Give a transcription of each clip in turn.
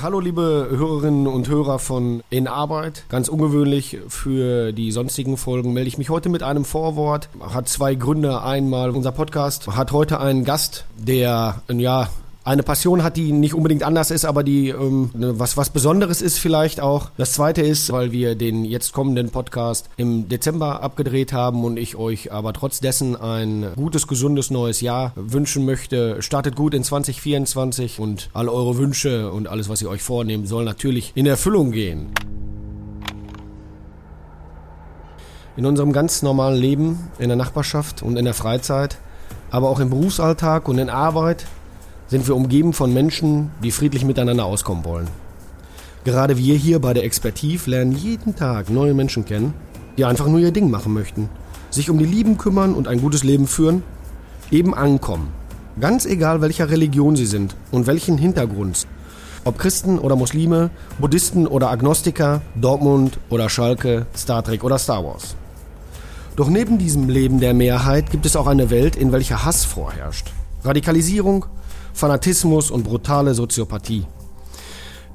Hallo liebe Hörerinnen und Hörer von In Arbeit. Ganz ungewöhnlich für die sonstigen Folgen melde ich mich heute mit einem Vorwort. Hat zwei Gründe. Einmal unser Podcast hat heute einen Gast, der ja eine Passion hat, die nicht unbedingt anders ist, aber die ähm, ne, was, was Besonderes ist vielleicht auch. Das zweite ist, weil wir den jetzt kommenden Podcast im Dezember abgedreht haben und ich euch aber trotz dessen ein gutes, gesundes neues Jahr wünschen möchte. Startet gut in 2024 und alle eure Wünsche und alles, was ihr euch vornehmt, soll natürlich in Erfüllung gehen. In unserem ganz normalen Leben, in der Nachbarschaft und in der Freizeit, aber auch im Berufsalltag und in Arbeit sind wir umgeben von Menschen, die friedlich miteinander auskommen wollen. Gerade wir hier bei der Expertiv lernen jeden Tag neue Menschen kennen, die einfach nur ihr Ding machen möchten, sich um die Lieben kümmern und ein gutes Leben führen, eben ankommen. Ganz egal, welcher Religion sie sind und welchen Hintergrund. Ob Christen oder Muslime, Buddhisten oder Agnostiker, Dortmund oder Schalke, Star Trek oder Star Wars. Doch neben diesem Leben der Mehrheit gibt es auch eine Welt, in welcher Hass vorherrscht. Radikalisierung, Fanatismus und brutale Soziopathie.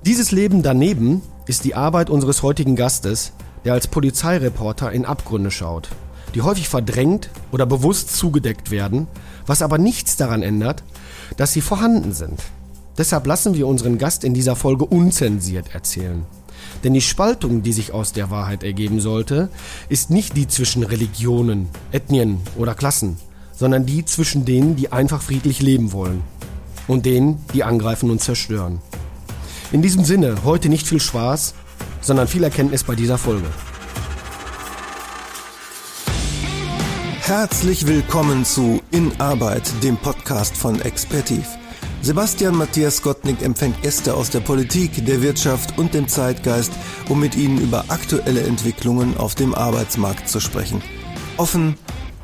Dieses Leben daneben ist die Arbeit unseres heutigen Gastes, der als Polizeireporter in Abgründe schaut, die häufig verdrängt oder bewusst zugedeckt werden, was aber nichts daran ändert, dass sie vorhanden sind. Deshalb lassen wir unseren Gast in dieser Folge unzensiert erzählen. Denn die Spaltung, die sich aus der Wahrheit ergeben sollte, ist nicht die zwischen Religionen, Ethnien oder Klassen, sondern die zwischen denen, die einfach friedlich leben wollen und denen, die angreifen und zerstören. In diesem Sinne, heute nicht viel Spaß, sondern viel Erkenntnis bei dieser Folge. Herzlich willkommen zu In Arbeit, dem Podcast von Expertiv. Sebastian Matthias Gottnick empfängt Gäste aus der Politik, der Wirtschaft und dem Zeitgeist, um mit ihnen über aktuelle Entwicklungen auf dem Arbeitsmarkt zu sprechen. Offen,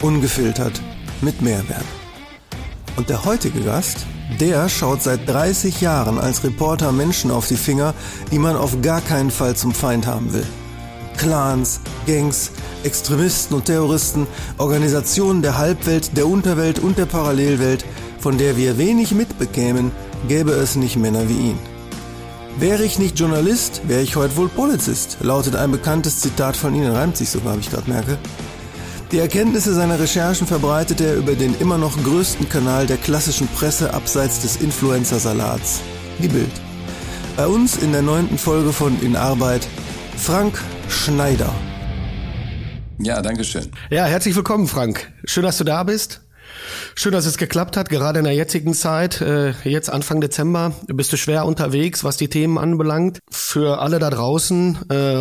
ungefiltert, mit Mehrwert. Und der heutige Gast der schaut seit 30 Jahren als Reporter Menschen auf die Finger, die man auf gar keinen Fall zum Feind haben will. Clans, Gangs, Extremisten und Terroristen, Organisationen der Halbwelt, der Unterwelt und der Parallelwelt, von der wir wenig mitbekämen, gäbe es nicht Männer wie ihn. Wäre ich nicht Journalist, wäre ich heute wohl Polizist, lautet ein bekanntes Zitat von Ihnen, reimt sich sogar, wie ich gerade merke. Die Erkenntnisse seiner Recherchen verbreitet er über den immer noch größten Kanal der klassischen Presse abseits des Influencer-Salats, die Bild. Bei uns in der neunten Folge von In Arbeit Frank Schneider. Ja, danke schön. Ja, herzlich willkommen, Frank. Schön, dass du da bist. Schön, dass es geklappt hat, gerade in der jetzigen Zeit. Äh, jetzt Anfang Dezember bist du schwer unterwegs, was die Themen anbelangt. Für alle da draußen äh,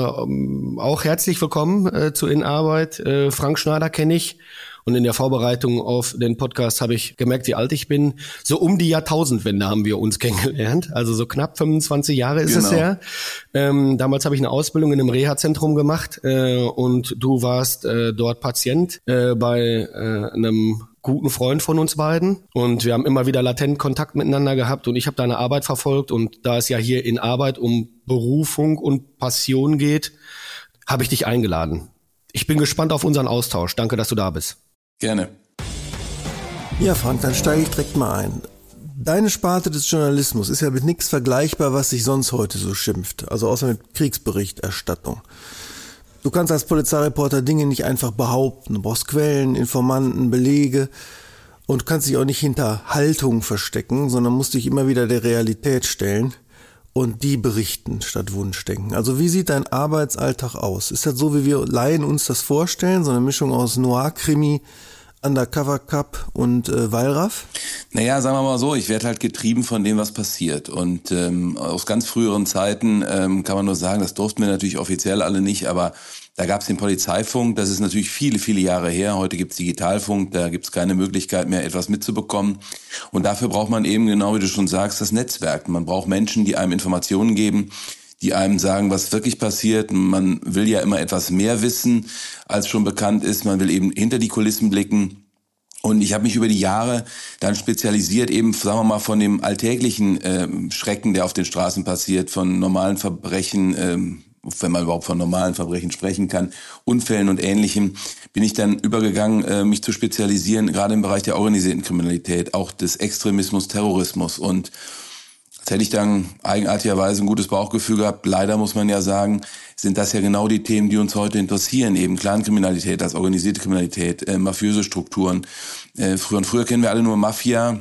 auch herzlich willkommen äh, zu Inarbeit. Äh, Frank Schneider kenne ich. Und in der Vorbereitung auf den Podcast habe ich gemerkt, wie alt ich bin. So um die Jahrtausendwende haben wir uns kennengelernt. Also so knapp 25 Jahre ist genau. es her. Ähm, damals habe ich eine Ausbildung in einem Reha-Zentrum gemacht äh, und du warst äh, dort Patient äh, bei äh, einem guten Freund von uns beiden und wir haben immer wieder latent Kontakt miteinander gehabt und ich habe deine Arbeit verfolgt und da es ja hier in Arbeit um Berufung und Passion geht, habe ich dich eingeladen. Ich bin gespannt auf unseren Austausch. Danke, dass du da bist. Gerne. Ja, Frank, dann steige ich direkt mal ein. Deine Sparte des Journalismus ist ja mit nichts vergleichbar, was sich sonst heute so schimpft, also außer mit Kriegsberichterstattung. Du kannst als Polizeireporter Dinge nicht einfach behaupten. Du brauchst Quellen, Informanten, Belege und kannst dich auch nicht hinter Haltung verstecken, sondern musst dich immer wieder der Realität stellen und die berichten statt Wunschdenken. Also wie sieht dein Arbeitsalltag aus? Ist das so, wie wir Laien uns das vorstellen? So eine Mischung aus Noir-Krimi, Undercover Cup und äh, Wallraff? Naja, sagen wir mal so, ich werde halt getrieben von dem, was passiert. Und ähm, aus ganz früheren Zeiten ähm, kann man nur sagen, das durften wir natürlich offiziell alle nicht, aber da gab es den Polizeifunk, das ist natürlich viele, viele Jahre her. Heute gibt es Digitalfunk, da gibt es keine Möglichkeit mehr, etwas mitzubekommen. Und dafür braucht man eben, genau wie du schon sagst, das Netzwerk. Man braucht Menschen, die einem Informationen geben, die einem sagen, was wirklich passiert. Man will ja immer etwas mehr wissen, als schon bekannt ist. Man will eben hinter die Kulissen blicken. Und ich habe mich über die Jahre dann spezialisiert, eben, sagen wir mal, von dem alltäglichen äh, Schrecken, der auf den Straßen passiert, von normalen Verbrechen, äh, wenn man überhaupt von normalen Verbrechen sprechen kann, Unfällen und Ähnlichem, bin ich dann übergegangen, äh, mich zu spezialisieren, gerade im Bereich der organisierten Kriminalität, auch des Extremismus, Terrorismus. Und Jetzt hätte ich dann eigenartigerweise ein gutes Bauchgefühl gehabt. Leider muss man ja sagen, sind das ja genau die Themen, die uns heute interessieren. Eben Clankriminalität, als organisierte Kriminalität, äh, mafiöse Strukturen. Äh, früher und früher kennen wir alle nur Mafia.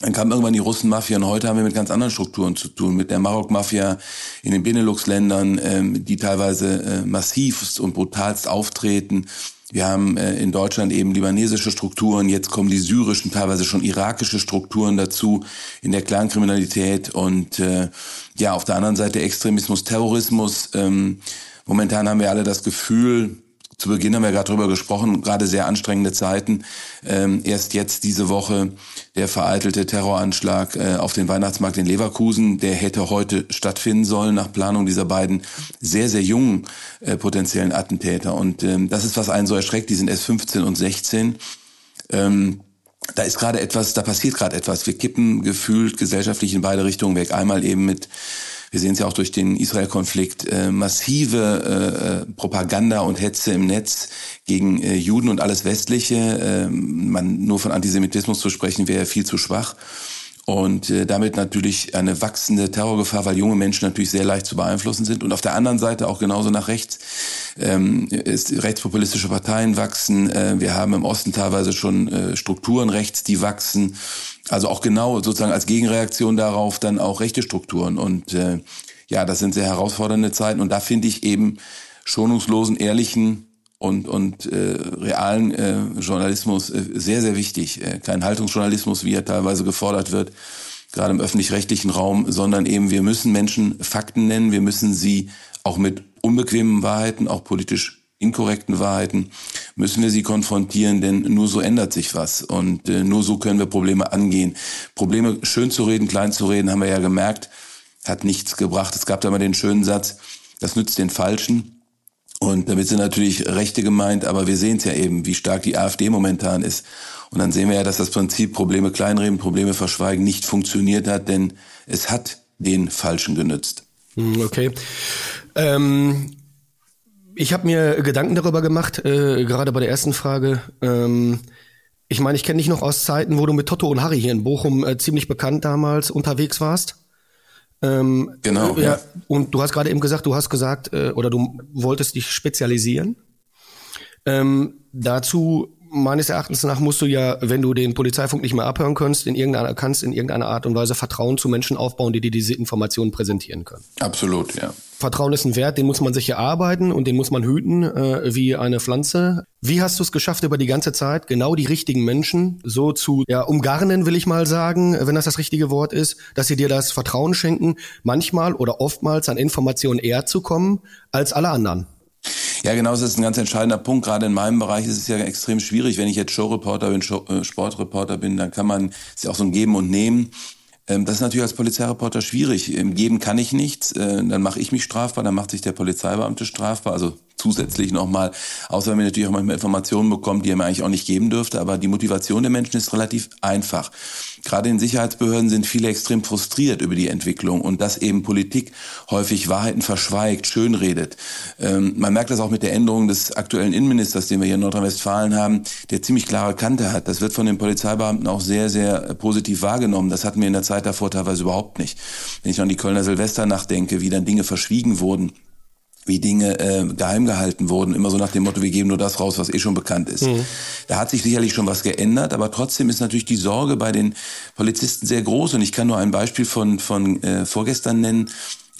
Dann kam irgendwann die Russen-Mafia und heute haben wir mit ganz anderen Strukturen zu tun, mit der Marok-Mafia in den Benelux-Ländern, ähm, die teilweise äh, massivst und brutalst auftreten. Wir haben äh, in Deutschland eben libanesische Strukturen, jetzt kommen die syrischen, teilweise schon irakische Strukturen dazu in der Clankriminalität und äh, ja, auf der anderen Seite Extremismus, Terrorismus. Ähm, momentan haben wir alle das Gefühl, zu Beginn haben wir gerade drüber gesprochen, gerade sehr anstrengende Zeiten. Ähm, erst jetzt diese Woche der vereitelte Terroranschlag äh, auf den Weihnachtsmarkt in Leverkusen, der hätte heute stattfinden sollen nach Planung dieser beiden sehr, sehr jungen äh, potenziellen Attentäter. Und ähm, das ist, was einen so erschreckt, die sind erst 15 und 16. Ähm, da ist gerade etwas, da passiert gerade etwas. Wir kippen gefühlt gesellschaftlich in beide Richtungen weg. Einmal eben mit wir sehen es ja auch durch den Israel-Konflikt, äh, massive äh, äh, Propaganda und Hetze im Netz gegen äh, Juden und alles Westliche. Äh, man nur von Antisemitismus zu sprechen, wäre viel zu schwach. Und äh, damit natürlich eine wachsende Terrorgefahr, weil junge Menschen natürlich sehr leicht zu beeinflussen sind. Und auf der anderen Seite auch genauso nach rechts ähm, ist rechtspopulistische Parteien wachsen. Äh, wir haben im Osten teilweise schon äh, Strukturen rechts, die wachsen. Also auch genau sozusagen als Gegenreaktion darauf dann auch rechte Strukturen. Und äh, ja, das sind sehr herausfordernde Zeiten. Und da finde ich eben schonungslosen, ehrlichen und, und äh, realen äh, Journalismus äh, sehr, sehr wichtig. Äh, kein Haltungsjournalismus, wie er teilweise gefordert wird, gerade im öffentlich-rechtlichen Raum, sondern eben wir müssen Menschen Fakten nennen, wir müssen sie auch mit unbequemen Wahrheiten, auch politisch inkorrekten Wahrheiten, müssen wir sie konfrontieren, denn nur so ändert sich was und äh, nur so können wir Probleme angehen. Probleme schön zu reden, klein zu reden, haben wir ja gemerkt, hat nichts gebracht. Es gab da mal den schönen Satz, das nützt den Falschen. Und damit sind natürlich Rechte gemeint, aber wir sehen es ja eben, wie stark die AfD momentan ist. Und dann sehen wir ja, dass das Prinzip Probleme kleinreden, Probleme verschweigen nicht funktioniert hat, denn es hat den Falschen genützt. Hm, okay. Ähm, ich habe mir Gedanken darüber gemacht, äh, gerade bei der ersten Frage. Ähm, ich meine, ich kenne dich noch aus Zeiten, wo du mit Totto und Harry hier in Bochum äh, ziemlich bekannt damals unterwegs warst. Ähm, genau. Äh, ja. Und du hast gerade eben gesagt, du hast gesagt, äh, oder du wolltest dich spezialisieren. Ähm, dazu meines Erachtens nach musst du ja, wenn du den Polizeifunk nicht mehr abhören kannst, in irgendeiner, kannst in irgendeiner Art und Weise Vertrauen zu Menschen aufbauen, die dir diese Informationen präsentieren können. Absolut, ja. Vertrauen ist ein Wert, den muss man sich erarbeiten und den muss man hüten, äh, wie eine Pflanze. Wie hast du es geschafft, über die ganze Zeit genau die richtigen Menschen so zu ja, umgarnen, will ich mal sagen, wenn das das richtige Wort ist, dass sie dir das Vertrauen schenken, manchmal oder oftmals an Informationen eher zu kommen als alle anderen? Ja, genau, das ist ein ganz entscheidender Punkt. Gerade in meinem Bereich ist es ja extrem schwierig. Wenn ich jetzt Showreporter bin, Show, äh, Sportreporter bin, dann kann man es ja auch so ein Geben und Nehmen. Ähm, das ist natürlich als Polizeireporter schwierig. Im Geben kann ich nichts, äh, dann mache ich mich strafbar, dann macht sich der Polizeibeamte strafbar. Also zusätzlich nochmal, außer wenn wir natürlich auch manchmal Informationen bekommen, die er mir eigentlich auch nicht geben dürfte. Aber die Motivation der Menschen ist relativ einfach. Gerade in Sicherheitsbehörden sind viele extrem frustriert über die Entwicklung und dass eben Politik häufig Wahrheiten verschweigt, schönredet. Ähm, man merkt das auch mit der Änderung des aktuellen Innenministers, den wir hier in Nordrhein-Westfalen haben, der ziemlich klare Kante hat. Das wird von den Polizeibeamten auch sehr, sehr positiv wahrgenommen. Das hatten wir in der Zeit davor teilweise überhaupt nicht. Wenn ich an die Kölner Silvesternacht denke, wie dann Dinge verschwiegen wurden, wie Dinge äh, geheim gehalten wurden, immer so nach dem Motto, wir geben nur das raus, was eh schon bekannt ist. Mhm. Da hat sich sicherlich schon was geändert, aber trotzdem ist natürlich die Sorge bei den Polizisten sehr groß und ich kann nur ein Beispiel von, von äh, vorgestern nennen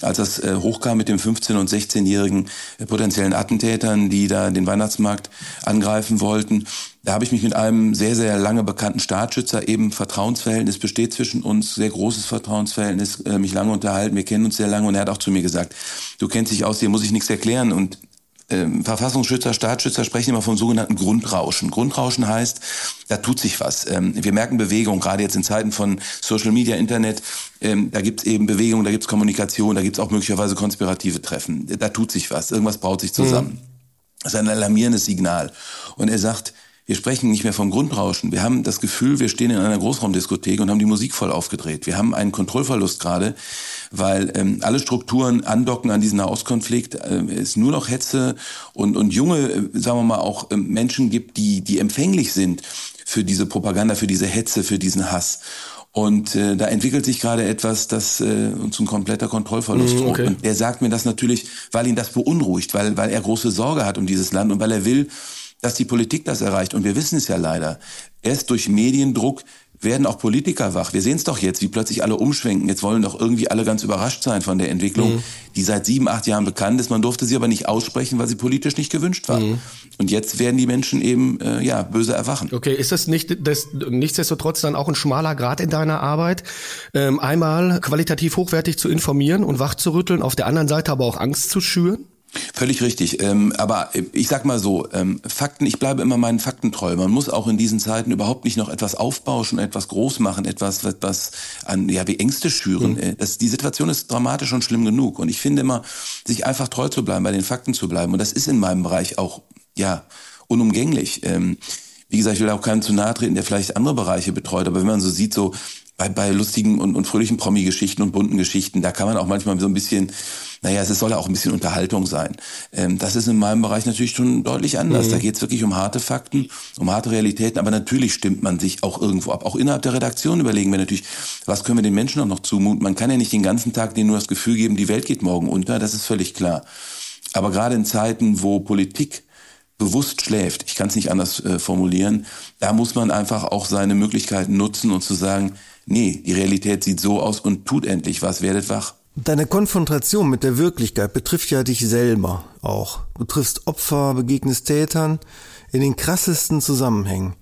als das äh, hochkam mit dem 15- und 16-jährigen äh, potenziellen Attentätern, die da den Weihnachtsmarkt angreifen wollten. Da habe ich mich mit einem sehr, sehr lange bekannten Staatsschützer eben Vertrauensverhältnis besteht zwischen uns, sehr großes Vertrauensverhältnis, äh, mich lange unterhalten, wir kennen uns sehr lange und er hat auch zu mir gesagt, du kennst dich aus, dir muss ich nichts erklären und ähm, Verfassungsschützer, Staatsschützer sprechen immer vom sogenannten Grundrauschen. Grundrauschen heißt, da tut sich was. Ähm, wir merken Bewegung, gerade jetzt in Zeiten von Social Media, Internet, ähm, da gibt's eben Bewegung, da gibt's Kommunikation, da gibt's auch möglicherweise konspirative Treffen. Da tut sich was, irgendwas baut sich zusammen. Mhm. Das ist ein alarmierendes Signal. Und er sagt, wir sprechen nicht mehr vom Grundrauschen. Wir haben das Gefühl, wir stehen in einer Großraumdiskothek und haben die Musik voll aufgedreht. Wir haben einen Kontrollverlust gerade, weil ähm, alle Strukturen andocken an diesen Nahostkonflikt, äh, es nur noch Hetze und, und junge, äh, sagen wir mal, auch äh, Menschen gibt, die, die empfänglich sind für diese Propaganda, für diese Hetze, für diesen Hass. Und äh, da entwickelt sich gerade etwas, das äh, uns ein kompletter Kontrollverlust Mm, okay. Und der sagt mir das natürlich, weil ihn das beunruhigt, weil, weil er große Sorge hat um dieses Land und weil er will, dass die Politik das erreicht. Und wir wissen es ja leider. Erst durch Mediendruck werden auch Politiker wach. Wir sehen es doch jetzt, wie plötzlich alle umschwenken. Jetzt wollen doch irgendwie alle ganz überrascht sein von der Entwicklung, mhm. die seit sieben, acht Jahren bekannt ist. Man durfte sie aber nicht aussprechen, weil sie politisch nicht gewünscht war. Mhm. Und jetzt werden die Menschen eben äh, ja böse erwachen. Okay, ist das nicht das nichtsdestotrotz dann auch ein schmaler Grad in deiner Arbeit, ähm, einmal qualitativ hochwertig zu informieren und wach zu rütteln, auf der anderen Seite aber auch Angst zu schüren? Völlig richtig. Ähm, aber ich sag mal so, ähm, Fakten, ich bleibe immer meinen Fakten treu. Man muss auch in diesen Zeiten überhaupt nicht noch etwas aufbauschen, etwas groß machen, etwas, etwas an, ja, wie Ängste schüren. Mhm. Das, die Situation ist dramatisch und schlimm genug. Und ich finde immer, sich einfach treu zu bleiben, bei den Fakten zu bleiben. Und das ist in meinem Bereich auch, ja, unumgänglich. Ähm, wie gesagt, ich will auch keinem zu nahe treten, der vielleicht andere Bereiche betreut. Aber wenn man so sieht, so bei, bei lustigen und, und fröhlichen Promi-Geschichten und bunten Geschichten, da kann man auch manchmal so ein bisschen naja, es soll ja auch ein bisschen Unterhaltung sein. Ähm, das ist in meinem Bereich natürlich schon deutlich anders. Mhm. Da geht es wirklich um harte Fakten, um harte Realitäten, aber natürlich stimmt man sich auch irgendwo ab. Auch innerhalb der Redaktion überlegen wir natürlich, was können wir den Menschen auch noch zumuten. Man kann ja nicht den ganzen Tag denen nur das Gefühl geben, die Welt geht morgen unter, das ist völlig klar. Aber gerade in Zeiten, wo Politik bewusst schläft, ich kann es nicht anders äh, formulieren, da muss man einfach auch seine Möglichkeiten nutzen und zu sagen, nee, die Realität sieht so aus und tut endlich was, werdet wach. Deine Konfrontation mit der Wirklichkeit betrifft ja dich selber auch. Du triffst Opfer, begegnest Tätern in den krassesten Zusammenhängen.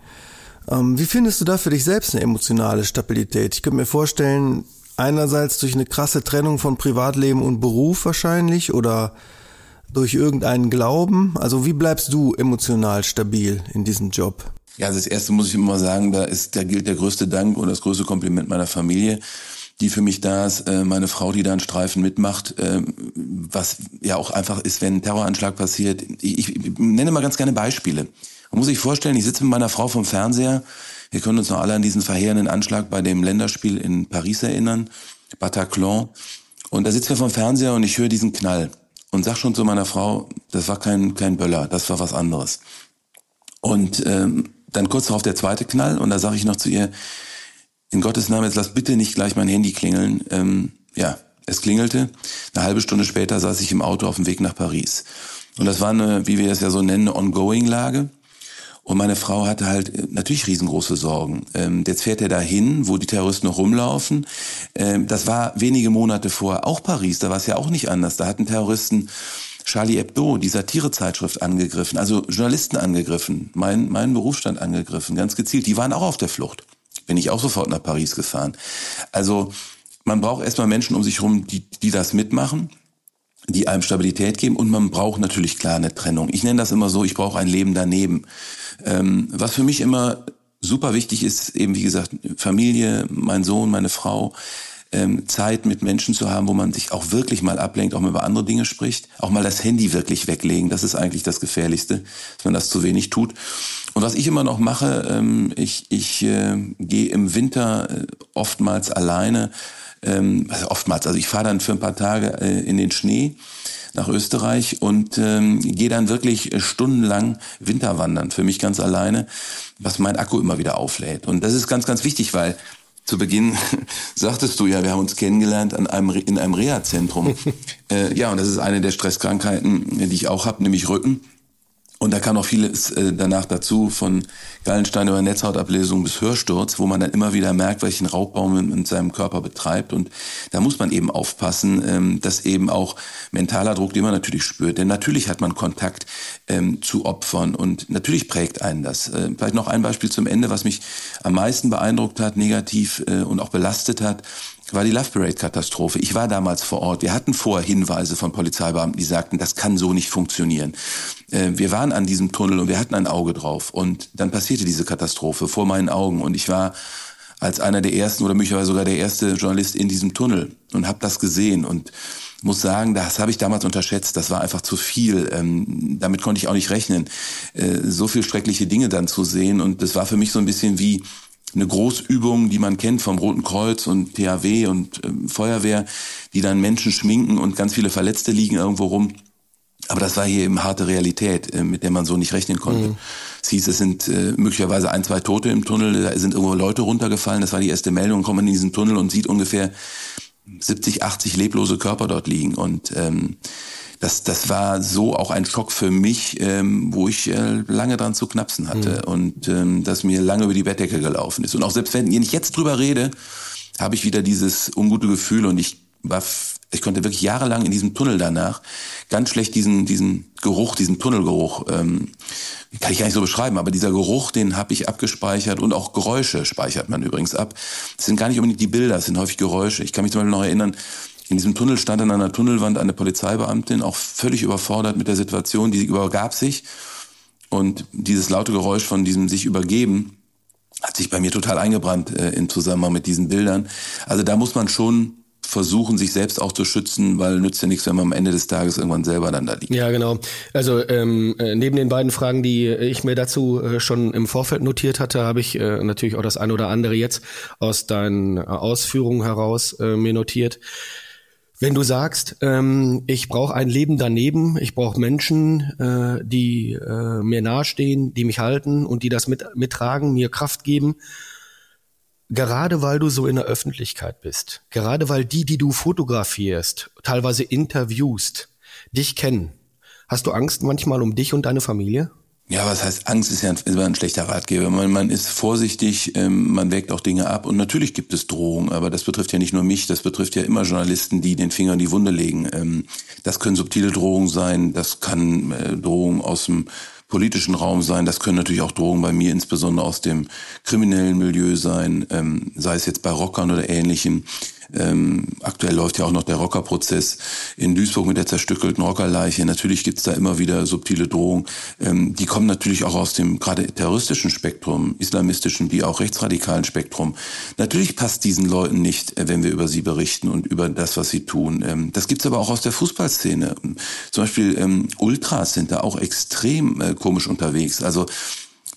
Ähm, wie findest du da für dich selbst eine emotionale Stabilität? Ich könnte mir vorstellen, einerseits durch eine krasse Trennung von Privatleben und Beruf wahrscheinlich oder durch irgendeinen Glauben. Also wie bleibst du emotional stabil in diesem Job? Ja, also das erste muss ich immer sagen, da ist, da gilt der größte Dank und das größte Kompliment meiner Familie die für mich da ist, äh, meine Frau, die da einen Streifen mitmacht, äh, was ja auch einfach ist, wenn ein Terroranschlag passiert. Ich, ich nenne mal ganz gerne Beispiele. Man muss sich vorstellen, ich sitze mit meiner Frau vom Fernseher. Wir können uns noch alle an diesen verheerenden Anschlag bei dem Länderspiel in Paris erinnern, Bataclan. Und da sitzen wir vom Fernseher und ich höre diesen Knall und sag schon zu meiner Frau, das war kein, kein Böller, das war was anderes. Und ähm, dann kurz darauf der zweite Knall und da sage ich noch zu ihr, in Gottes Namen, jetzt lass bitte nicht gleich mein Handy klingeln. Ähm, ja, es klingelte. Eine halbe Stunde später saß ich im Auto auf dem Weg nach Paris. Und das war eine, wie wir es ja so nennen, eine Ongoing-Lage. Und meine Frau hatte halt äh, natürlich riesengroße Sorgen. Ähm, jetzt fährt er dahin, wo die Terroristen noch rumlaufen. Ähm, das war wenige Monate vor auch Paris, da war es ja auch nicht anders. Da hatten Terroristen Charlie Hebdo, die Satirezeitschrift, angegriffen, also Journalisten angegriffen, mein, meinen Berufsstand angegriffen, ganz gezielt. Die waren auch auf der Flucht bin ich auch sofort nach Paris gefahren. Also man braucht erstmal Menschen um sich herum, die, die das mitmachen die einem Stabilität geben und man braucht natürlich klar eine Trennung. Ich nenne das immer so, ich brauche ein Leben daneben. Ähm, was für mich immer super wichtig ist, eben wie gesagt, Familie, mein Sohn, meine Frau, ähm, Zeit mit Menschen zu haben, wo man sich auch wirklich mal ablenkt, auch mal über andere Dinge spricht, auch mal das Handy wirklich weglegen. Das ist eigentlich das Gefährlichste, dass man das zu wenig tut. Und was ich immer noch mache, ähm, ich, ich äh, gehe im Winter äh, oftmals alleine, ähm, also oftmals, also ich fahre dann für ein paar Tage äh, in den Schnee nach Österreich und ähm, gehe dann wirklich stundenlang Winterwandern, für mich ganz alleine, was mein Akku immer wieder auflädt. Und das ist ganz, ganz wichtig, weil zu Beginn sagtest du ja, wir haben uns kennengelernt an einem, in einem Reha-Zentrum. äh, ja, und das ist eine der Stresskrankheiten, die ich auch habe, nämlich Rücken. Und da kam noch vieles äh, danach dazu, von Gallenstein über Netzhautablesung bis Hörsturz, wo man dann immer wieder merkt, welchen Raubbau man in seinem Körper betreibt. Und da muss man eben aufpassen, ähm, dass eben auch mentaler Druck, den man natürlich spürt. Denn natürlich hat man Kontakt ähm, zu Opfern und natürlich prägt einen das. Äh, vielleicht noch ein Beispiel zum Ende, was mich am meisten beeindruckt hat, negativ äh, und auch belastet hat war die Love Parade Katastrophe. Ich war damals vor Ort. Wir hatten vorher Hinweise von Polizeibeamten, die sagten, das kann so nicht funktionieren. Äh, wir waren an diesem Tunnel und wir hatten ein Auge drauf. Und dann passierte diese Katastrophe vor meinen Augen. Und ich war als einer der ersten oder möglicherweise sogar der erste Journalist in diesem Tunnel und habe das gesehen und muss sagen, das habe ich damals unterschätzt. Das war einfach zu viel. Ähm, damit konnte ich auch nicht rechnen, äh, so viel schreckliche Dinge dann zu sehen. Und das war für mich so ein bisschen wie eine Großübung, die man kennt vom Roten Kreuz und THW und äh, Feuerwehr, die dann Menschen schminken und ganz viele Verletzte liegen irgendwo rum. Aber das war hier eben harte Realität, äh, mit der man so nicht rechnen konnte. Mhm. Es hieß, es sind äh, möglicherweise ein, zwei Tote im Tunnel, da sind irgendwo Leute runtergefallen, das war die erste Meldung, kommt man in diesen Tunnel und sieht ungefähr 70, 80 leblose Körper dort liegen. Und ähm, das, das war so auch ein Schock für mich, ähm, wo ich äh, lange dran zu knapsen hatte mhm. und ähm, das mir lange über die Bettdecke gelaufen ist. Und auch selbst wenn ich jetzt drüber rede, habe ich wieder dieses ungute Gefühl und ich war, ich konnte wirklich jahrelang in diesem Tunnel danach ganz schlecht diesen, diesen Geruch, diesen Tunnelgeruch, ähm, kann ich gar nicht so beschreiben, aber dieser Geruch, den habe ich abgespeichert und auch Geräusche speichert man übrigens ab. Das sind gar nicht unbedingt die Bilder, das sind häufig Geräusche. Ich kann mich zum Beispiel noch erinnern, in diesem Tunnel stand an einer Tunnelwand eine Polizeibeamtin, auch völlig überfordert mit der Situation, die übergab sich. Und dieses laute Geräusch von diesem sich übergeben hat sich bei mir total eingebrannt äh, im Zusammenhang mit diesen Bildern. Also da muss man schon versuchen, sich selbst auch zu schützen, weil nützt ja nichts, wenn man am Ende des Tages irgendwann selber dann da liegt. Ja, genau. Also ähm, äh, neben den beiden Fragen, die ich mir dazu äh, schon im Vorfeld notiert hatte, habe ich äh, natürlich auch das ein oder andere jetzt aus deinen Ausführungen heraus äh, mir notiert. Wenn du sagst, ähm, ich brauche ein Leben daneben, ich brauche Menschen, äh, die äh, mir nahestehen, die mich halten und die das mit, mittragen, mir Kraft geben, gerade weil du so in der Öffentlichkeit bist, gerade weil die, die du fotografierst, teilweise interviewst, dich kennen, hast du Angst manchmal um dich und deine Familie? Ja, was heißt Angst ist ja ein, ist ein schlechter Ratgeber. Man, man ist vorsichtig, ähm, man wägt auch Dinge ab und natürlich gibt es Drohungen, aber das betrifft ja nicht nur mich, das betrifft ja immer Journalisten, die den Finger in die Wunde legen. Ähm, das können subtile Drohungen sein, das kann äh, Drohungen aus dem politischen Raum sein. Das können natürlich auch Drohungen bei mir, insbesondere aus dem kriminellen Milieu sein, ähm, sei es jetzt bei Rockern oder Ähnlichem. Ähm, aktuell läuft ja auch noch der Rockerprozess in Duisburg mit der zerstückelten Rockerleiche. Natürlich gibt's da immer wieder subtile Drohungen. Ähm, die kommen natürlich auch aus dem gerade terroristischen Spektrum, islamistischen wie auch rechtsradikalen Spektrum. Natürlich passt diesen Leuten nicht, äh, wenn wir über sie berichten und über das, was sie tun. Ähm, das gibt's aber auch aus der Fußballszene. Zum Beispiel ähm, Ultras sind da auch extrem äh, komisch unterwegs. Also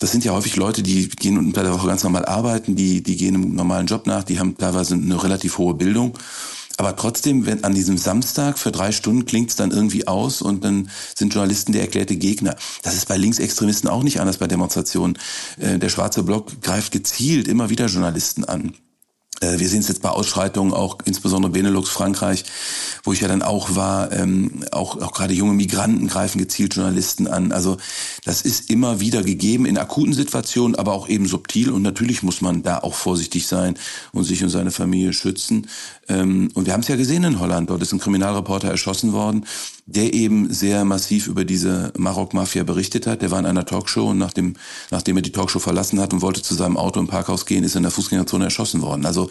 das sind ja häufig Leute, die gehen unter der Woche ganz normal arbeiten, die, die gehen einem normalen Job nach, die haben teilweise eine relativ hohe Bildung. Aber trotzdem, wenn an diesem Samstag für drei Stunden klingt es dann irgendwie aus und dann sind Journalisten der erklärte Gegner. Das ist bei Linksextremisten auch nicht anders bei Demonstrationen. Äh, der schwarze Block greift gezielt immer wieder Journalisten an. Äh, wir sehen es jetzt bei Ausschreitungen, auch insbesondere Benelux, Frankreich, wo ich ja dann auch war. Ähm, auch, auch gerade junge Migranten greifen gezielt Journalisten an. Also das ist immer wieder gegeben in akuten Situationen, aber auch eben subtil. Und natürlich muss man da auch vorsichtig sein und sich und seine Familie schützen. Ähm, und wir haben es ja gesehen in Holland. Dort ist ein Kriminalreporter erschossen worden der eben sehr massiv über diese Marok-Mafia berichtet hat. Der war in einer Talkshow und nachdem, nachdem er die Talkshow verlassen hat und wollte zu seinem Auto im Parkhaus gehen, ist er in der Fußgängerzone erschossen worden. Also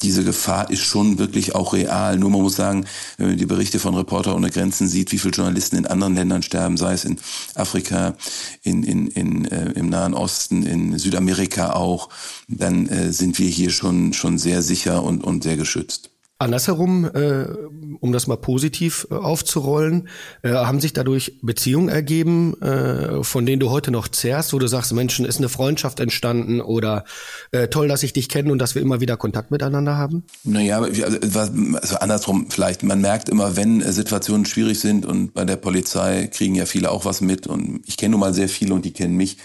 diese Gefahr ist schon wirklich auch real. Nur man muss sagen, wenn man die Berichte von Reporter ohne Grenzen sieht, wie viele Journalisten in anderen Ländern sterben, sei es in Afrika, in, in, in, äh, im Nahen Osten, in Südamerika auch, dann äh, sind wir hier schon, schon sehr sicher und, und sehr geschützt. Andersherum, äh, um das mal positiv äh, aufzurollen, äh, haben sich dadurch Beziehungen ergeben, äh, von denen du heute noch zehrst, wo du sagst, Menschen, ist eine Freundschaft entstanden oder äh, toll, dass ich dich kenne und dass wir immer wieder Kontakt miteinander haben? Naja, also, also andersrum vielleicht. Man merkt immer, wenn Situationen schwierig sind und bei der Polizei kriegen ja viele auch was mit und ich kenne nun mal sehr viele und die kennen mich.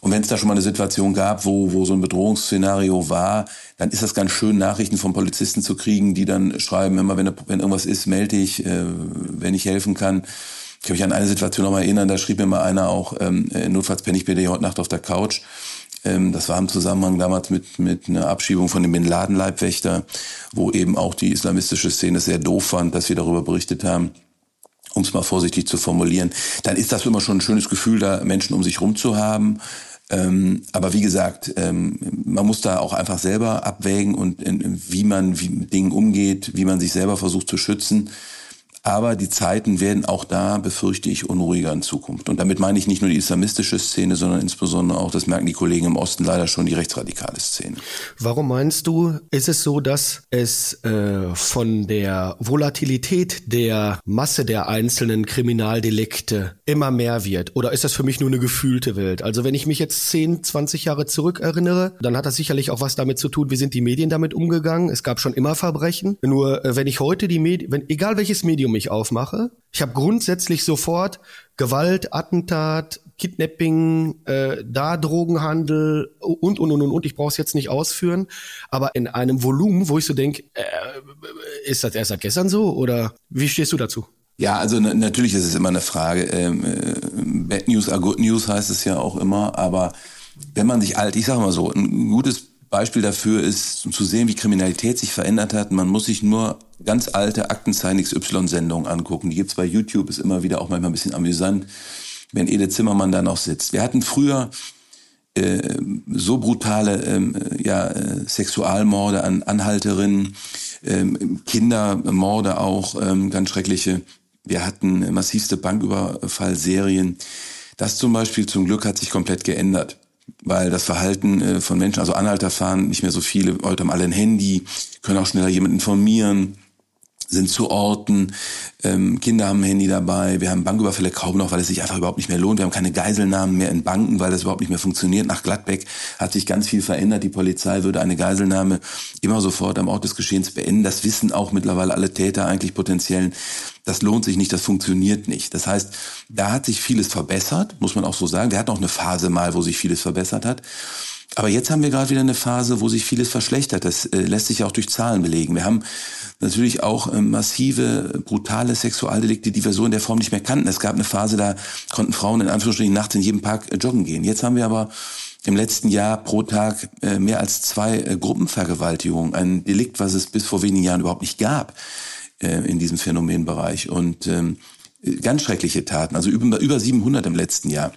Und wenn es da schon mal eine Situation gab, wo, wo so ein Bedrohungsszenario war, dann ist das ganz schön, Nachrichten von Polizisten zu kriegen, die dann schreiben, immer wenn, wenn irgendwas ist, melde ich, äh, wenn ich helfen kann. Ich kann mich an eine Situation noch mal erinnern, da schrieb mir mal einer auch, ähm, äh, notfalls penne ich dir heute Nacht auf der Couch. Ähm, das war im Zusammenhang damals mit, mit einer Abschiebung von dem Bin Laden-Leibwächter, wo eben auch die islamistische Szene sehr doof fand, dass wir darüber berichtet haben um es mal vorsichtig zu formulieren, dann ist das immer schon ein schönes Gefühl, da Menschen um sich rum zu haben. Ähm, aber wie gesagt, ähm, man muss da auch einfach selber abwägen und in, wie man wie mit Dingen umgeht, wie man sich selber versucht zu schützen. Aber die Zeiten werden auch da, befürchte ich, unruhiger in Zukunft. Und damit meine ich nicht nur die islamistische Szene, sondern insbesondere auch, das merken die Kollegen im Osten leider schon, die rechtsradikale Szene. Warum meinst du, ist es so, dass es äh, von der Volatilität der Masse der einzelnen Kriminaldelikte immer mehr wird? Oder ist das für mich nur eine gefühlte Welt? Also wenn ich mich jetzt 10, 20 Jahre zurück erinnere, dann hat das sicherlich auch was damit zu tun, wie sind die Medien damit umgegangen? Es gab schon immer Verbrechen. Nur äh, wenn ich heute die Medien, egal welches Medium mich aufmache. Ich habe grundsätzlich sofort Gewalt, Attentat, Kidnapping, äh, da Drogenhandel und und und und und. Ich brauche es jetzt nicht ausführen, aber in einem Volumen, wo ich so denke, äh, ist das erst seit gestern so oder wie stehst du dazu? Ja, also natürlich ist es immer eine Frage. Ähm, äh, Bad News are good news heißt es ja auch immer, aber wenn man sich alt, ich sage mal so, ein gutes Beispiel dafür ist zu sehen, wie Kriminalität sich verändert hat. Man muss sich nur ganz alte Aktenzeichen XY-Sendungen angucken. Die gibt's bei YouTube, ist immer wieder auch manchmal ein bisschen amüsant, wenn Edith Zimmermann da noch sitzt. Wir hatten früher äh, so brutale ähm, ja, äh, Sexualmorde an Anhalterinnen, ähm, Kindermorde auch, ähm, ganz schreckliche. Wir hatten massivste Banküberfallserien. Das zum Beispiel zum Glück hat sich komplett geändert weil das Verhalten äh, von Menschen, also Anhalter fahren nicht mehr so viele, heute haben alle ein Handy, können auch schneller jemanden informieren, sind zu Orten, ähm, Kinder haben ein Handy dabei, wir haben Banküberfälle kaum noch, weil es sich einfach überhaupt nicht mehr lohnt. Wir haben keine Geiselnahmen mehr in Banken, weil das überhaupt nicht mehr funktioniert. Nach Gladbeck hat sich ganz viel verändert. Die Polizei würde eine Geiselnahme immer sofort am Ort des Geschehens beenden. Das wissen auch mittlerweile alle Täter eigentlich potenziellen. Das lohnt sich nicht, das funktioniert nicht. Das heißt, da hat sich vieles verbessert, muss man auch so sagen. Wir hatten auch eine Phase mal, wo sich vieles verbessert hat. Aber jetzt haben wir gerade wieder eine Phase, wo sich vieles verschlechtert. Das äh, lässt sich auch durch Zahlen belegen. Wir haben natürlich auch äh, massive, brutale Sexualdelikte, die wir so in der Form nicht mehr kannten. Es gab eine Phase, da konnten Frauen in Anführungsstrichen nachts in jedem Park äh, joggen gehen. Jetzt haben wir aber im letzten Jahr pro Tag äh, mehr als zwei Gruppenvergewaltigungen. Ein Delikt, was es bis vor wenigen Jahren überhaupt nicht gab in diesem Phänomenbereich. Und ähm, ganz schreckliche Taten, also über, über 700 im letzten Jahr.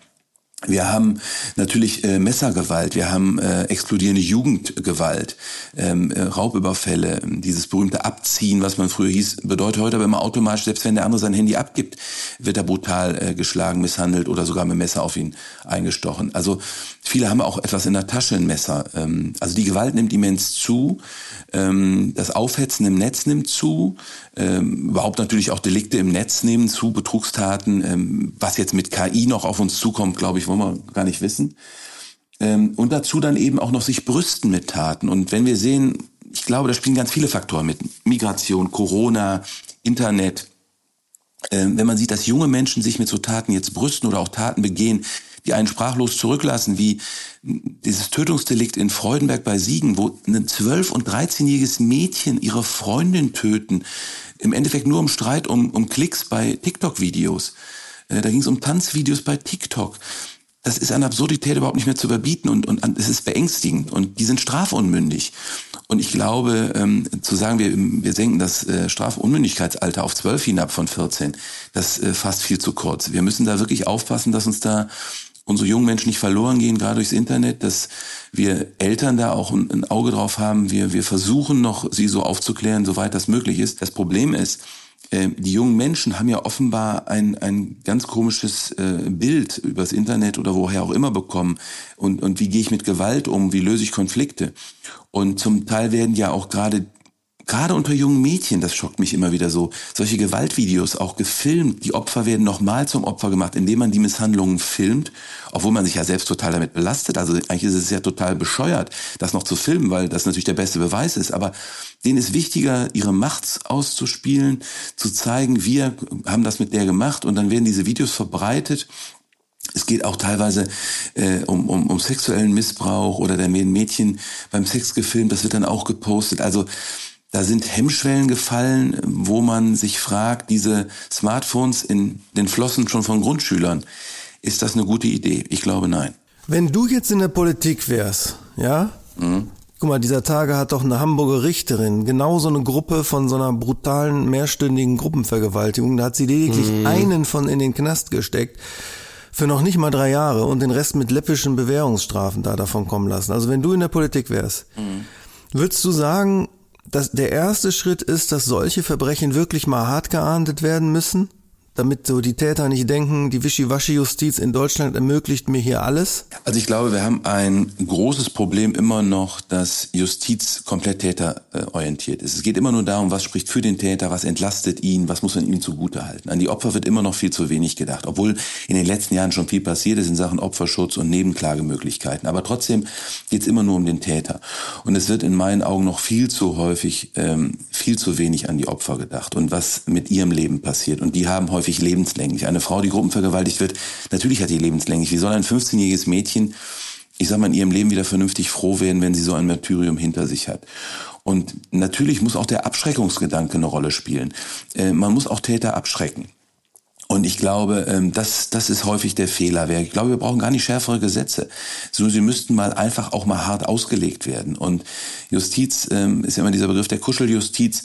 Wir haben natürlich äh, Messergewalt, wir haben äh, explodierende Jugendgewalt, ähm, äh, Raubüberfälle, dieses berühmte Abziehen, was man früher hieß, bedeutet heute aber immer automatisch, selbst wenn der andere sein Handy abgibt, wird er brutal äh, geschlagen, misshandelt oder sogar mit Messer auf ihn eingestochen. Also viele haben auch etwas in der Tasche, ein Messer. Ähm, also die Gewalt nimmt immens zu, ähm, das Aufhetzen im Netz nimmt zu, ähm, überhaupt natürlich auch Delikte im Netz nehmen zu, Betrugstaten, ähm, was jetzt mit KI noch auf uns zukommt, glaube ich, wollen wir gar nicht wissen. Ähm, und dazu dann eben auch noch sich brüsten mit Taten. Und wenn wir sehen, ich glaube, da spielen ganz viele Faktoren mit. Migration, Corona, Internet. Ähm, wenn man sieht, dass junge Menschen sich mit so Taten jetzt brüsten oder auch Taten begehen, die einen sprachlos zurücklassen, wie dieses Tötungsdelikt in Freudenberg bei Siegen, wo ein 12- und 13-jähriges Mädchen ihre Freundin töten, im Endeffekt nur um Streit um, um Klicks bei TikTok-Videos. Äh, da ging es um Tanzvideos bei TikTok das ist an Absurdität überhaupt nicht mehr zu überbieten und, und es ist beängstigend und die sind strafunmündig. Und ich glaube, ähm, zu sagen, wir, wir senken das äh, Strafunmündigkeitsalter auf 12 hinab von 14, das äh, fasst viel zu kurz. Wir müssen da wirklich aufpassen, dass uns da unsere jungen Menschen nicht verloren gehen, gerade durchs Internet, dass wir Eltern da auch ein, ein Auge drauf haben. Wir, wir versuchen noch, sie so aufzuklären, soweit das möglich ist. Das Problem ist, ähm, die jungen Menschen haben ja offenbar ein, ein ganz komisches äh, Bild übers Internet oder woher auch immer bekommen. Und, und wie gehe ich mit Gewalt um? Wie löse ich Konflikte? Und zum Teil werden ja auch gerade gerade unter jungen Mädchen, das schockt mich immer wieder so, solche Gewaltvideos auch gefilmt. Die Opfer werden nochmal zum Opfer gemacht, indem man die Misshandlungen filmt, obwohl man sich ja selbst total damit belastet. Also eigentlich ist es ja total bescheuert, das noch zu filmen, weil das natürlich der beste Beweis ist. Aber denen ist wichtiger, ihre Macht auszuspielen, zu zeigen, wir haben das mit der gemacht und dann werden diese Videos verbreitet es geht auch teilweise äh, um, um, um sexuellen Missbrauch oder der Mädchen beim Sex gefilmt, das wird dann auch gepostet. Also da sind Hemmschwellen gefallen, wo man sich fragt, diese Smartphones in den Flossen schon von Grundschülern, ist das eine gute Idee? Ich glaube nein. Wenn du jetzt in der Politik wärst, ja? Mhm. Guck mal, dieser Tage hat doch eine Hamburger Richterin genau so eine Gruppe von so einer brutalen mehrstündigen Gruppenvergewaltigung. Da hat sie lediglich mhm. einen von in den Knast gesteckt für noch nicht mal drei Jahre und den Rest mit läppischen Bewährungsstrafen da davon kommen lassen. Also wenn du in der Politik wärst, mhm. würdest du sagen, dass der erste Schritt ist, dass solche Verbrechen wirklich mal hart geahndet werden müssen, damit so die Täter nicht denken, die Wischiwaschi-Justiz in Deutschland ermöglicht mir hier alles? Also ich glaube, wir haben ein großes Problem immer noch, dass Justiz komplett täterorientiert ist. Es geht immer nur darum, was spricht für den Täter, was entlastet ihn, was muss man ihm zugutehalten. An die Opfer wird immer noch viel zu wenig gedacht, obwohl in den letzten Jahren schon viel passiert ist in Sachen Opferschutz und Nebenklagemöglichkeiten. Aber trotzdem geht es immer nur um den Täter. Und es wird in meinen Augen noch viel zu häufig, ähm, viel zu wenig an die Opfer gedacht und was mit ihrem Leben passiert. Und die haben häufig lebenslänglich. Eine Frau, die gruppenvergewaltigt wird, natürlich hat die lebenslänglich. Wie soll ein 15-jähriges Mädchen, ich sag mal, in ihrem Leben wieder vernünftig froh werden, wenn sie so ein Martyrium hinter sich hat? Und natürlich muss auch der Abschreckungsgedanke eine Rolle spielen. Äh, man muss auch Täter abschrecken. Und ich glaube, ähm, das, das ist häufig der Fehler. Ich glaube, wir brauchen gar nicht schärfere Gesetze. sondern sie müssten mal einfach auch mal hart ausgelegt werden. Und Justiz ähm, ist ja immer dieser Begriff der Kuscheljustiz.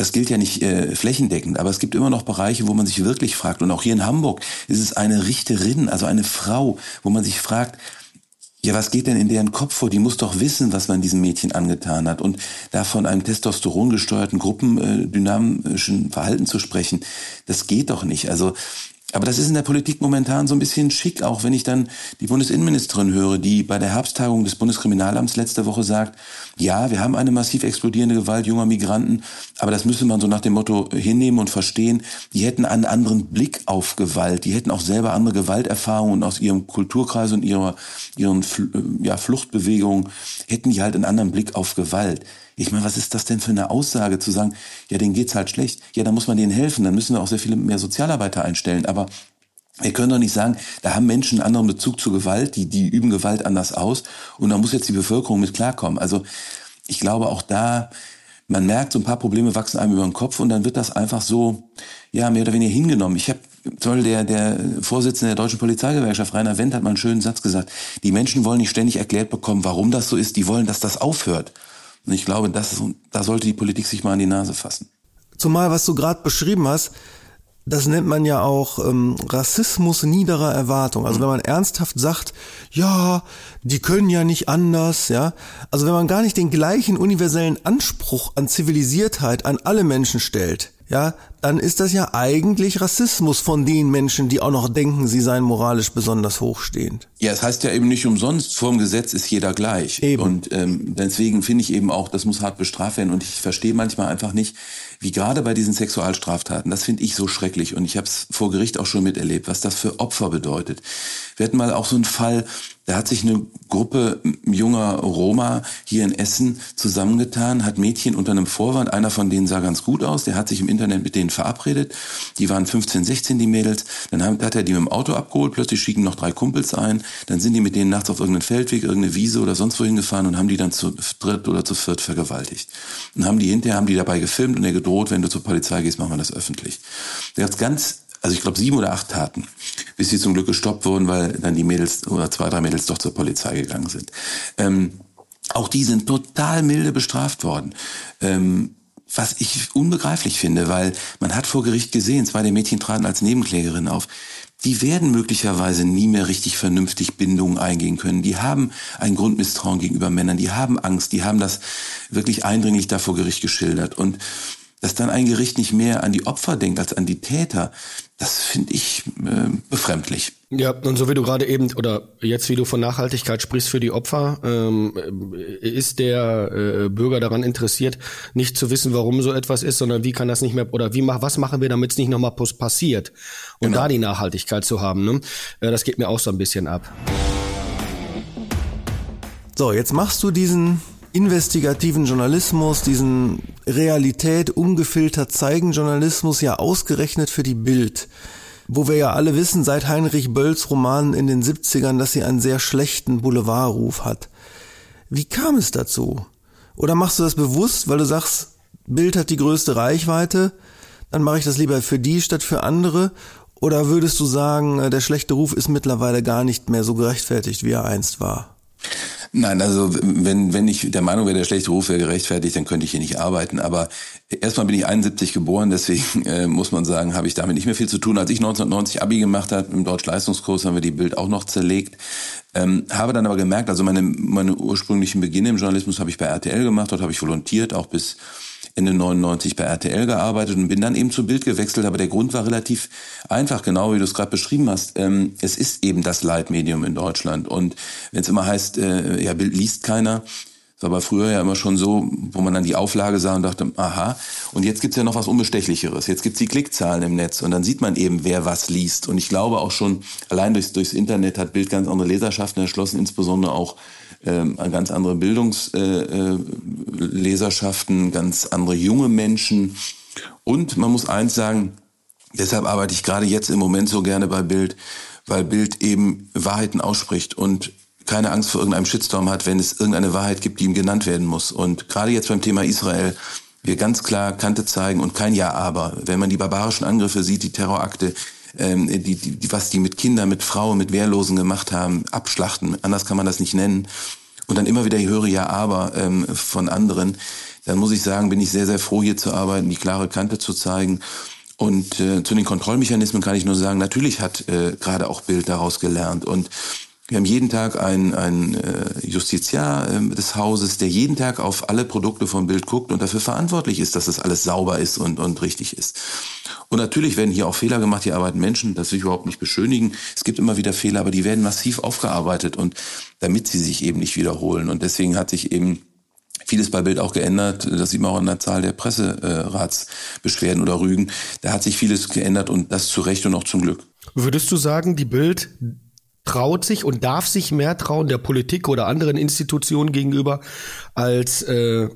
Das gilt ja nicht äh, flächendeckend, aber es gibt immer noch Bereiche, wo man sich wirklich fragt. Und auch hier in Hamburg ist es eine Richterin, also eine Frau, wo man sich fragt, ja, was geht denn in deren Kopf vor? Die muss doch wissen, was man diesem Mädchen angetan hat. Und da von einem Testosteron gesteuerten gruppendynamischen Verhalten zu sprechen, das geht doch nicht. Also aber das ist in der Politik momentan so ein bisschen schick, auch wenn ich dann die Bundesinnenministerin höre, die bei der Herbsttagung des Bundeskriminalamts letzte Woche sagt, ja, wir haben eine massiv explodierende Gewalt junger Migranten, aber das müsse man so nach dem Motto hinnehmen und verstehen. Die hätten einen anderen Blick auf Gewalt, die hätten auch selber andere Gewalterfahrungen aus ihrem Kulturkreis und ihrer, ihren ja, Fluchtbewegungen, hätten die halt einen anderen Blick auf Gewalt. Ich meine, was ist das denn für eine Aussage zu sagen, ja, denen geht's halt schlecht. Ja, dann muss man denen helfen, dann müssen wir auch sehr viele mehr Sozialarbeiter einstellen. Aber wir können doch nicht sagen, da haben Menschen einen anderen Bezug zu Gewalt, die, die üben Gewalt anders aus und da muss jetzt die Bevölkerung mit klarkommen. Also ich glaube auch da, man merkt, so ein paar Probleme wachsen einem über den Kopf und dann wird das einfach so, ja, mehr oder weniger hingenommen. Ich habe zum der, der Vorsitzende der Deutschen Polizeigewerkschaft, Rainer Wendt, hat mal einen schönen Satz gesagt. Die Menschen wollen nicht ständig erklärt bekommen, warum das so ist. Die wollen, dass das aufhört. Und ich glaube, das ist, da sollte die Politik sich mal an die Nase fassen. Zumal, was du gerade beschrieben hast, das nennt man ja auch ähm, Rassismus niederer Erwartung. Also mhm. wenn man ernsthaft sagt, ja, die können ja nicht anders, ja. Also wenn man gar nicht den gleichen universellen Anspruch an Zivilisiertheit an alle Menschen stellt, ja, dann ist das ja eigentlich Rassismus von den Menschen, die auch noch denken, sie seien moralisch besonders hochstehend. Ja, es heißt ja eben nicht umsonst, vor dem Gesetz ist jeder gleich. Eben. Und ähm, deswegen finde ich eben auch, das muss hart bestraft werden. Und ich verstehe manchmal einfach nicht, wie gerade bei diesen Sexualstraftaten, das finde ich so schrecklich. Und ich habe es vor Gericht auch schon miterlebt, was das für Opfer bedeutet. Wir hatten mal auch so einen Fall, da hat sich eine Gruppe junger Roma hier in Essen zusammengetan, hat Mädchen unter einem Vorwand, einer von denen sah ganz gut aus, der hat sich im Internet mit denen verabredet. Die waren 15, 16, die Mädels. Dann hat er die mit dem Auto abgeholt, plötzlich schicken noch drei Kumpels ein. Dann sind die mit denen nachts auf irgendeinen Feldweg, irgendeine Wiese oder sonst wohin gefahren und haben die dann zu dritt oder zu viert vergewaltigt. Und haben die hinterher, haben die dabei gefilmt und er gedroht, wenn du zur Polizei gehst, machen wir das öffentlich. Der hat ganz also ich glaube sieben oder acht Taten, bis sie zum Glück gestoppt wurden, weil dann die Mädels oder zwei, drei Mädels doch zur Polizei gegangen sind. Ähm, auch die sind total milde bestraft worden. Ähm, was ich unbegreiflich finde, weil man hat vor Gericht gesehen, zwei der Mädchen traten als Nebenklägerin auf. Die werden möglicherweise nie mehr richtig vernünftig Bindungen eingehen können. Die haben ein Grundmisstrauen gegenüber Männern, die haben Angst, die haben das wirklich eindringlich da vor Gericht geschildert. Und dass dann ein Gericht nicht mehr an die Opfer denkt als an die Täter, das finde ich äh, befremdlich. Ja, und so wie du gerade eben, oder jetzt wie du von Nachhaltigkeit sprichst für die Opfer, ähm, ist der äh, Bürger daran interessiert, nicht zu wissen, warum so etwas ist, sondern wie kann das nicht mehr, oder wie was machen wir, damit es nicht nochmal passiert? Und genau. da die Nachhaltigkeit zu haben, ne? Äh, das geht mir auch so ein bisschen ab. So, jetzt machst du diesen investigativen Journalismus, diesen Realität ungefiltert zeigen Journalismus ja ausgerechnet für die Bild. Wo wir ja alle wissen, seit Heinrich Bölls Romanen in den 70ern, dass sie einen sehr schlechten Boulevardruf hat. Wie kam es dazu? Oder machst du das bewusst, weil du sagst, Bild hat die größte Reichweite, dann mache ich das lieber für die statt für andere? Oder würdest du sagen, äh, der schlechte Ruf ist mittlerweile gar nicht mehr so gerechtfertigt, wie er einst war? Nein, also wenn, wenn ich der Meinung wäre, der schlechte Ruf wäre gerechtfertigt, dann könnte ich hier nicht arbeiten. Aber erstmal bin ich 71 geboren, deswegen äh, muss man sagen, habe ich damit nicht mehr viel zu tun. Als ich 1990 Abi gemacht habe, im Deutsch-Leistungskurs haben wir die Bild auch noch zerlegt. Ähm, habe dann aber gemerkt, also meine, meine ursprünglichen Beginne im Journalismus habe ich bei RTL gemacht, dort habe ich volontiert, auch bis Ende 99 bei RTL gearbeitet und bin dann eben zu Bild gewechselt. Aber der Grund war relativ einfach, genau wie du es gerade beschrieben hast. Ähm, es ist eben das Leitmedium in Deutschland. Und wenn es immer heißt, äh, ja, Bild liest keiner, das war aber früher ja immer schon so, wo man dann die Auflage sah und dachte, aha. Und jetzt gibt's ja noch was Unbestechlicheres. Jetzt gibt's die Klickzahlen im Netz und dann sieht man eben, wer was liest. Und ich glaube auch schon, allein durchs, durchs Internet hat Bild ganz andere Leserschaften erschlossen, insbesondere auch ähm, ganz andere Bildungsleserschaften, äh, ganz andere junge Menschen. Und man muss eins sagen, deshalb arbeite ich gerade jetzt im Moment so gerne bei Bild, weil Bild eben Wahrheiten ausspricht und keine Angst vor irgendeinem Shitstorm hat, wenn es irgendeine Wahrheit gibt, die ihm genannt werden muss. Und gerade jetzt beim Thema Israel wir ganz klar Kante zeigen und kein Ja, aber. Wenn man die barbarischen Angriffe sieht, die Terrorakte, ähm, die, die, was die mit Kindern, mit Frauen, mit Wehrlosen gemacht haben, abschlachten, anders kann man das nicht nennen, und dann immer wieder höre Ja, aber ähm, von anderen, dann muss ich sagen, bin ich sehr, sehr froh, hier zu arbeiten, die klare Kante zu zeigen. Und äh, zu den Kontrollmechanismen kann ich nur sagen, natürlich hat äh, gerade auch Bild daraus gelernt. Und wir haben jeden Tag einen, einen äh, Justiziar äh, des Hauses, der jeden Tag auf alle Produkte vom Bild guckt und dafür verantwortlich ist, dass das alles sauber ist und, und richtig ist. Und natürlich werden hier auch Fehler gemacht, hier arbeiten Menschen, das will ich überhaupt nicht beschönigen. Es gibt immer wieder Fehler, aber die werden massiv aufgearbeitet und damit sie sich eben nicht wiederholen. Und deswegen hat sich eben vieles bei Bild auch geändert. Das sieht man auch in der Zahl der Presseratsbeschwerden oder Rügen. Da hat sich vieles geändert und das zu Recht und auch zum Glück. Würdest du sagen, die Bild traut sich und darf sich mehr trauen der Politik oder anderen Institutionen gegenüber als äh,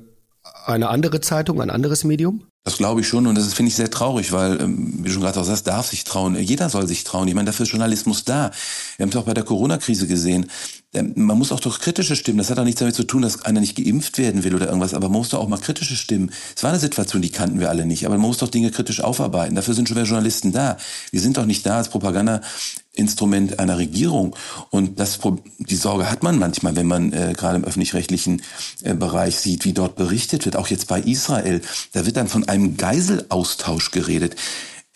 eine andere Zeitung, ein anderes Medium? Das glaube ich schon und das finde ich sehr traurig, weil, ähm, wie du schon gerade auch sagst, darf sich trauen. Jeder soll sich trauen. Ich meine, dafür ist Journalismus da. Wir haben es auch bei der Corona-Krise gesehen. Ähm, man muss auch durch kritische Stimmen. Das hat auch nichts damit zu tun, dass einer nicht geimpft werden will oder irgendwas, aber man muss doch auch mal kritische Stimmen. Es war eine Situation, die kannten wir alle nicht, aber man muss doch Dinge kritisch aufarbeiten. Dafür sind schon wieder Journalisten da. Wir sind doch nicht da als Propaganda Instrument einer Regierung. Und das, die Sorge hat man manchmal, wenn man äh, gerade im öffentlich-rechtlichen äh, Bereich sieht, wie dort berichtet wird, auch jetzt bei Israel. Da wird dann von einem Geiselaustausch geredet.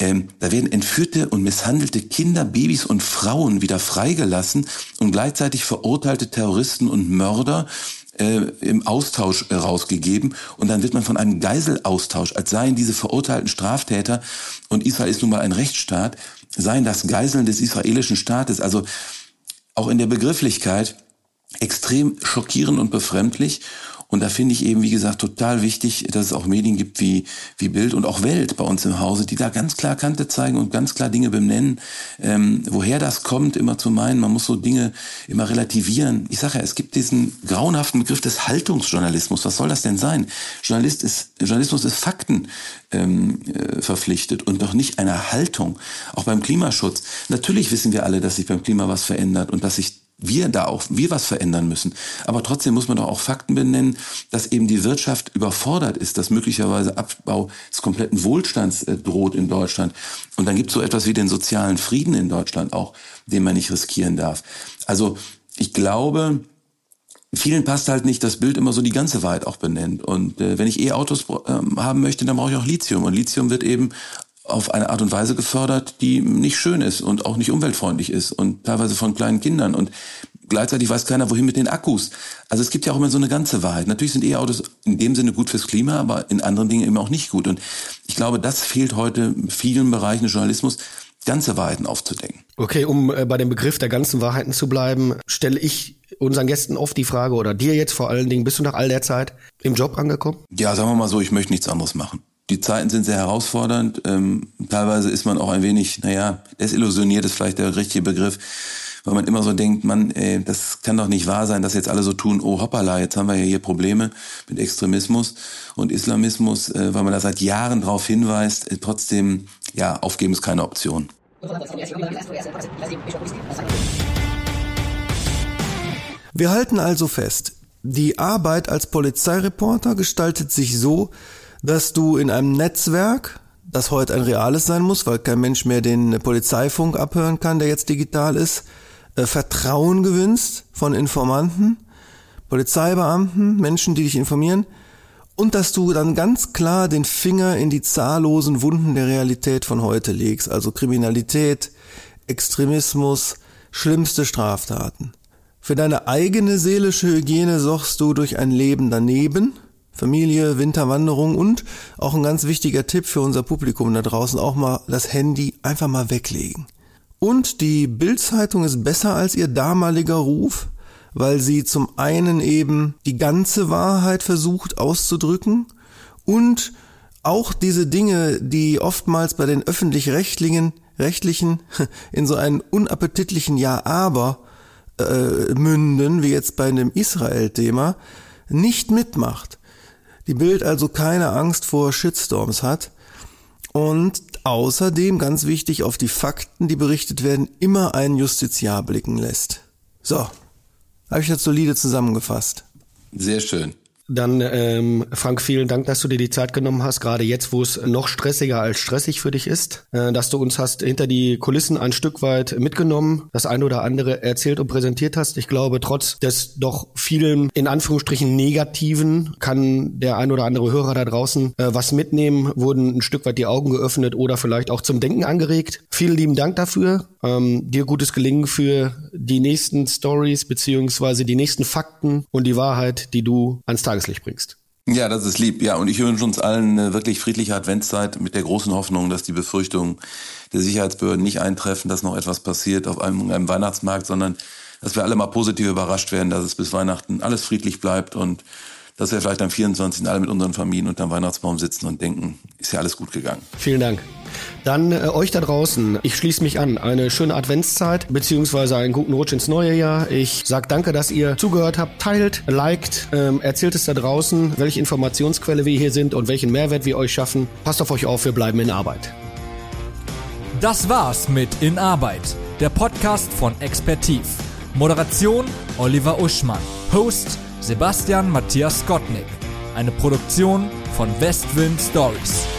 Ähm, da werden entführte und misshandelte Kinder, Babys und Frauen wieder freigelassen und gleichzeitig verurteilte Terroristen und Mörder äh, im Austausch äh, rausgegeben. Und dann wird man von einem Geiselaustausch, als seien diese verurteilten Straftäter, und Israel ist nun mal ein Rechtsstaat, seien das Geiseln des israelischen Staates. Also auch in der Begrifflichkeit extrem schockierend und befremdlich. Und da finde ich eben, wie gesagt, total wichtig, dass es auch Medien gibt wie, wie Bild und auch Welt bei uns im Hause, die da ganz klar Kante zeigen und ganz klar Dinge benennen. Ähm, woher das kommt, immer zu meinen, man muss so Dinge immer relativieren. Ich sage ja, es gibt diesen grauenhaften Begriff des Haltungsjournalismus. Was soll das denn sein? Journalist ist, Journalismus ist Fakten ähm, äh, verpflichtet und doch nicht einer Haltung. Auch beim Klimaschutz. Natürlich wissen wir alle, dass sich beim Klima was verändert und dass sich wir da auch, wir was verändern müssen. Aber trotzdem muss man doch auch Fakten benennen, dass eben die Wirtschaft überfordert ist, dass möglicherweise Abbau des kompletten Wohlstands äh, droht in Deutschland. Und dann gibt es so etwas wie den sozialen Frieden in Deutschland auch, den man nicht riskieren darf. Also ich glaube, vielen passt halt nicht das Bild immer so die ganze Wahrheit auch benennt. Und äh, wenn ich E-Autos äh, haben möchte, dann brauche ich auch Lithium. Und Lithium wird eben auf eine Art und Weise gefördert, die nicht schön ist und auch nicht umweltfreundlich ist und teilweise von kleinen Kindern und gleichzeitig weiß keiner, wohin mit den Akkus. Also es gibt ja auch immer so eine ganze Wahrheit. Natürlich sind E-Autos in dem Sinne gut fürs Klima, aber in anderen Dingen eben auch nicht gut. Und ich glaube, das fehlt heute vielen Bereichen des Journalismus, ganze Wahrheiten aufzudecken. Okay, um äh, bei dem Begriff der ganzen Wahrheiten zu bleiben, stelle ich unseren Gästen oft die Frage oder dir jetzt vor allen Dingen, bist du nach all der Zeit im Job angekommen? Ja, sagen wir mal so, ich möchte nichts anderes machen die Zeiten sind sehr herausfordernd. Ähm, teilweise ist man auch ein wenig, naja, desillusioniert ist vielleicht der richtige Begriff, weil man immer so denkt, man, ey, das kann doch nicht wahr sein, dass jetzt alle so tun, oh hoppala, jetzt haben wir ja hier Probleme mit Extremismus und Islamismus, äh, weil man da seit Jahren darauf hinweist, äh, trotzdem, ja, aufgeben ist keine Option. Wir halten also fest, die Arbeit als Polizeireporter gestaltet sich so, dass du in einem Netzwerk, das heute ein reales sein muss, weil kein Mensch mehr den Polizeifunk abhören kann, der jetzt digital ist, äh, Vertrauen gewinnst von Informanten, Polizeibeamten, Menschen, die dich informieren, und dass du dann ganz klar den Finger in die zahllosen Wunden der Realität von heute legst, also Kriminalität, Extremismus, schlimmste Straftaten. Für deine eigene seelische Hygiene sorgst du durch ein Leben daneben, Familie, Winterwanderung und auch ein ganz wichtiger Tipp für unser Publikum da draußen, auch mal das Handy einfach mal weglegen. Und die Bildzeitung ist besser als ihr damaliger Ruf, weil sie zum einen eben die ganze Wahrheit versucht auszudrücken und auch diese Dinge, die oftmals bei den öffentlich-rechtlichen rechtlichen in so einen unappetitlichen Ja aber äh, münden, wie jetzt bei einem Israel-Thema, nicht mitmacht. Die Bild also keine Angst vor Shitstorms hat und außerdem, ganz wichtig, auf die Fakten, die berichtet werden, immer einen Justiziar blicken lässt. So, habe ich das solide zusammengefasst. Sehr schön. Dann, ähm, Frank, vielen Dank, dass du dir die Zeit genommen hast, gerade jetzt, wo es noch stressiger als stressig für dich ist, äh, dass du uns hast hinter die Kulissen ein Stück weit mitgenommen, das eine oder andere erzählt und präsentiert hast. Ich glaube, trotz des doch vielen, in Anführungsstrichen, negativen, kann der ein oder andere Hörer da draußen äh, was mitnehmen, wurden ein Stück weit die Augen geöffnet oder vielleicht auch zum Denken angeregt. Vielen lieben Dank dafür. Ähm, dir gutes Gelingen für die nächsten Stories beziehungsweise die nächsten Fakten und die Wahrheit, die du ans Tageslicht bringst. Ja, das ist lieb. Ja, und ich wünsche uns allen eine wirklich friedliche Adventszeit mit der großen Hoffnung, dass die Befürchtungen der Sicherheitsbehörden nicht eintreffen, dass noch etwas passiert auf einem, einem Weihnachtsmarkt, sondern dass wir alle mal positiv überrascht werden, dass es bis Weihnachten alles friedlich bleibt und dass wir vielleicht am 24. alle mit unseren Familien unterm Weihnachtsbaum sitzen und denken, ist ja alles gut gegangen. Vielen Dank. Dann äh, euch da draußen, ich schließe mich an. Eine schöne Adventszeit, beziehungsweise einen guten Rutsch ins neue Jahr. Ich sag danke, dass ihr zugehört habt, teilt, liked, ähm, erzählt es da draußen, welche Informationsquelle wir hier sind und welchen Mehrwert wir euch schaffen. Passt auf euch auf, wir bleiben in Arbeit. Das war's mit In Arbeit, der Podcast von Expertiv. Moderation Oliver Uschmann. Host Sebastian Matthias Gottnick. Eine Produktion von Westwind Stories.